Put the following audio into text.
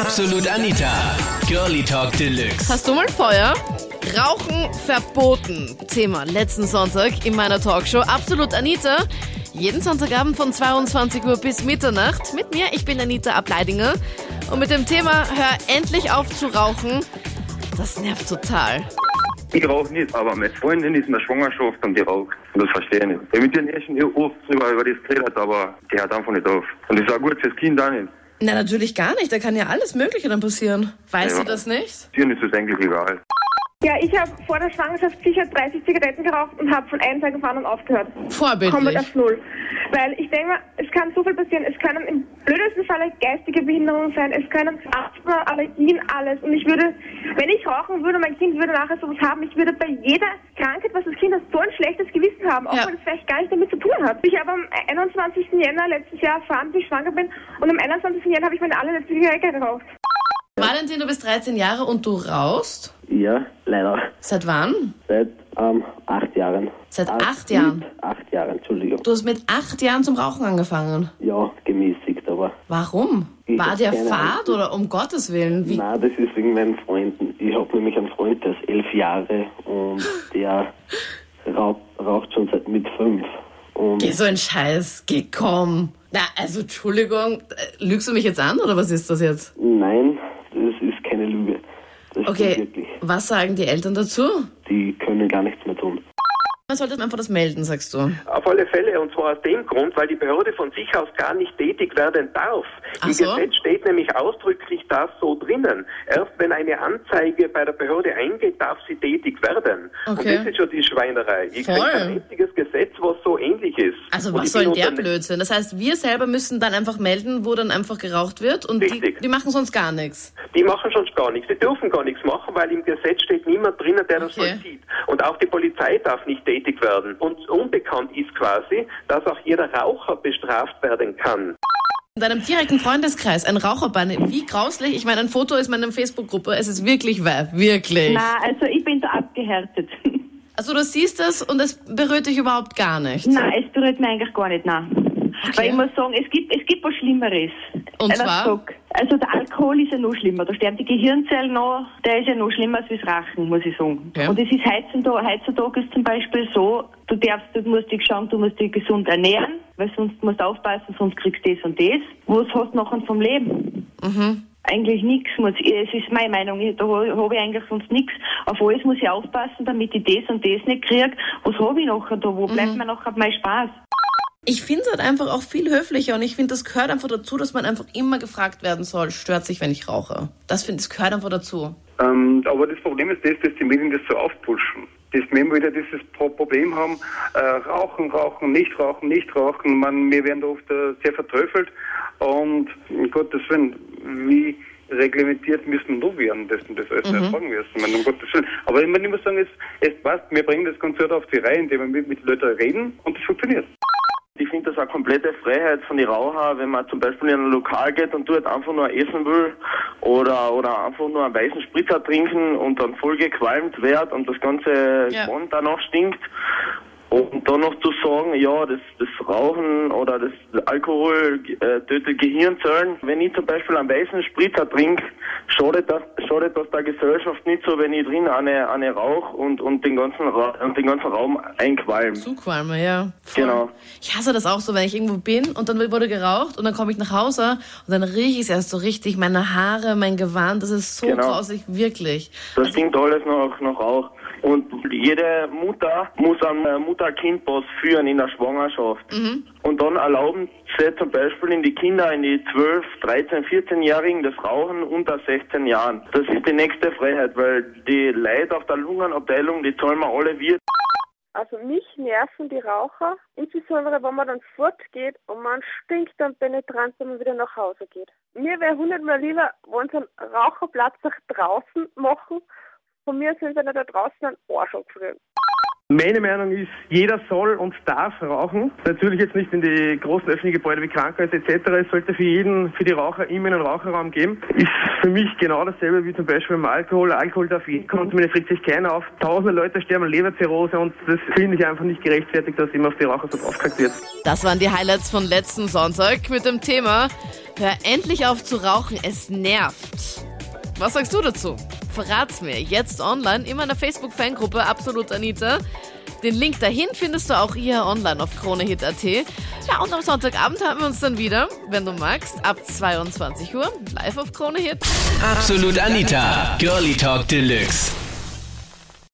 Absolut Anita. Girlie Talk Deluxe. Hast du mal Feuer? Rauchen verboten. Thema letzten Sonntag in meiner Talkshow Absolut Anita. Jeden Sonntagabend von 22 Uhr bis Mitternacht. Mit mir, ich bin Anita Ableidinger. Und mit dem Thema Hör endlich auf zu rauchen. Das nervt total. Ich rauche nicht, aber meine Freundin ist in der Schwangerschaft und die raucht. Und das verstehe ich nicht. Ich mit ihr schon oft drüber über das geredet, aber die hört einfach nicht auf. Und das ist auch gut fürs Kind auch nicht. Na, natürlich gar nicht. Da kann ja alles Mögliche dann passieren. Weißt Ja. du das nicht? Ihnen ist es eigentlich egal. Ja, ich habe vor der Schwangerschaft sicher 30 Zigaretten geraucht und habe von einem Tag auf anderen aufgehört. Komplett Vorbildlich. auf Null. Weil ich denke mal, es kann so viel passieren. Es können im blödesten Falle geistige Behinderungen sein, es können Asthma, Allergien, alles. Und ich würde, wenn ich rauchen würde, mein Kind würde nachher sowas haben, ich würde bei jeder Krankheit, was das Kind hat, so ein schlechtes Gewissen haben, auch Ja. wenn es vielleicht gar nicht damit zu tun hat. Ich habe am 21. Jänner letztes Jahr erfahren, dass ich schwanger bin und am 21. Jänner habe ich meine allerletzte Zigarette geraucht. Valentin, du bist 13 Jahre und du rauchst? Ja, leider. Seit wann? Seit ähm, acht Jahren. Seit acht Jahren? Mit acht Jahren, Entschuldigung. Du hast mit acht Jahren zum Rauchen angefangen. Ja, gemäßigt, aber Warum? War der Fahrt oder um Gottes Willen? Wie? nein, das ist wegen meinen Freunden. Ich habe nämlich einen Freund, der ist elf Jahre und der raucht, raucht schon seit mit fünf. Und Geh so ein Scheiß, geh komm. Na, also Entschuldigung, äh, lügst du mich jetzt an oder was ist das jetzt? nein, das ist keine Lüge. Das Okay, stimmt wirklich. was sagen die Eltern dazu? Die können gar nichts mehr tun. Man sollte einfach das melden, sagst du. Auf alle Fälle, und zwar aus dem Grund, weil die Behörde von sich aus gar nicht tätig werden darf. Ach Im so? Gesetz steht nämlich ausdrücklich das so drinnen. Erst wenn eine Anzeige bei der Behörde eingeht, darf sie tätig werden. Und Okay. das ist schon die Schweinerei. Ich Voll. kenne ein einziges Gesetz, was so ähnlich ist. Also Und was soll der Blödsinn? Das heißt, wir selber müssen dann einfach melden, wo dann einfach geraucht wird und die, die machen sonst gar nichts. Die machen schon gar nichts. Die dürfen gar nichts machen, weil im Gesetz steht niemand drinnen, der das Okay. vollzieht. Und auch die Polizei darf nicht tätig werden. Und unbekannt ist quasi, dass auch jeder Raucher bestraft werden kann. In deinem direkten Freundeskreis ein Raucherbann, wie grauslich. Ich meine, ein Foto ist meiner Facebook-Gruppe. Es ist wirklich wahr, wirklich. Na, also ich bin da abgehärtet. Also du siehst das und es berührt dich überhaupt gar nicht. Nein, es berührt mich eigentlich gar nicht, nein. Weil ich muss sagen, es gibt, es gibt was Schlimmeres. Und Einer zwar? also der Alkohol ist ja noch schlimmer. Da sterben die Gehirnzellen noch. Der ist ja noch schlimmer als das Rachen, muss ich sagen. Okay. Und es ist heutzutage, heutzutage ist zum Beispiel so, du darfst, du musst dich schauen, du musst dich gesund ernähren, weil sonst musst du aufpassen, sonst kriegst du das und das. Was hast du nachher vom Leben? Eigentlich nichts. Muss es ist meine Meinung. Ich- Da habe ich eigentlich sonst nichts. Auf alles muss ich aufpassen, damit ich das und das nicht kriege. Was habe ich nachher da? Wo bleibt mir nachher mein Spaß? Ich finde es halt einfach auch viel höflicher und ich finde, das gehört einfach dazu, dass man einfach immer gefragt werden soll, stört sich, wenn ich rauche. Das finde ich, das gehört einfach dazu. Ähm, aber das Problem ist das, dass die Medien das so aufpushen. Dass wir immer wieder dieses Pro- Problem haben, äh, rauchen, rauchen, nicht rauchen, nicht rauchen. Man, wir werden da oft äh, sehr verteufelt. Und um Gottes Willen, wie reglementiert müssen wir da werden, dass wir das alles nicht fragen müssen. Ich meine, um Gottes Willen. Aber ich, meine, ich muss sagen, es, es passt, wir bringen das Konzert auf die Reihe, indem wir mit, mit Leuten reden und das funktioniert. Ich finde das eine komplette Freiheit von den Raucher, wenn man zum Beispiel in ein Lokal geht und dort einfach nur essen will oder, oder einfach nur einen weißen Spritzer trinken und dann voll gequalmt wird und das ganze Ja. Gewand danach stinkt. Und dann noch zu sagen, ja, das, das Rauchen oder das Alkohol äh, tötet Gehirnzellen. Wenn ich zum Beispiel einen weißen Spritzer trinke, schadet das, schadet das der Gesellschaft nicht so, wenn ich drin eine, eine Rauch und, und, den ganzen Ra und den ganzen Raum einqualm. Zuqualme, ja. Voll. Genau. Ich hasse das auch so, wenn ich irgendwo bin und dann wurde geraucht und dann komme ich nach Hause und dann rieche ich es erst so richtig, meine Haare, mein Gewand, das ist so Genau. grausig, wirklich. Das stinkt alles noch, noch auch. Und jede Mutter muss einen äh, Mutter-Kind-Pass führen in der Schwangerschaft. Und dann erlauben sie zum Beispiel in die Kinder, in die 12, 13, 14-Jährigen das Rauchen unter 16 Jahren. Das ist die nächste Freiheit, weil die Leute auf der Lungenabteilung, die zahlen wir alle wir. Also mich nerven die Raucher, insbesondere wenn man dann fortgeht und man stinkt dann penetrant, wenn man wieder nach Hause geht. Mir wäre hundertmal lieber, wenn sie einen Raucherplatz auch draußen machen, von mir sind sie nicht da draußen einen Arsch abfrieren. Meine Meinung ist, jeder soll und darf rauchen. Natürlich jetzt nicht in die großen öffentlichen Gebäude wie Krankenhäuser etc. Es sollte für jeden, für die Raucher immer einen Raucherraum geben. Ist für mich genau dasselbe wie zum Beispiel beim Alkohol. Alkohol darf jeden konsumieren, es regt sich keiner auf. Tausende Leute sterben an Leberzirrhose und das finde ich einfach nicht gerechtfertigt, dass immer auf die Raucher so draufgekackt wird. Das waren die Highlights von letzten Sonntag mit dem Thema Hör endlich auf zu rauchen, es nervt. Was sagst du dazu? Verrat's mir jetzt online in meiner Facebook-Fangruppe Absolut Anita. Den Link dahin findest du auch hier online auf KroneHit.at. Ja, und am Sonntagabend haben wir uns dann wieder, wenn du magst, ab 22 Uhr live auf KroneHit. Absolut Anita, Girlie Talk Deluxe.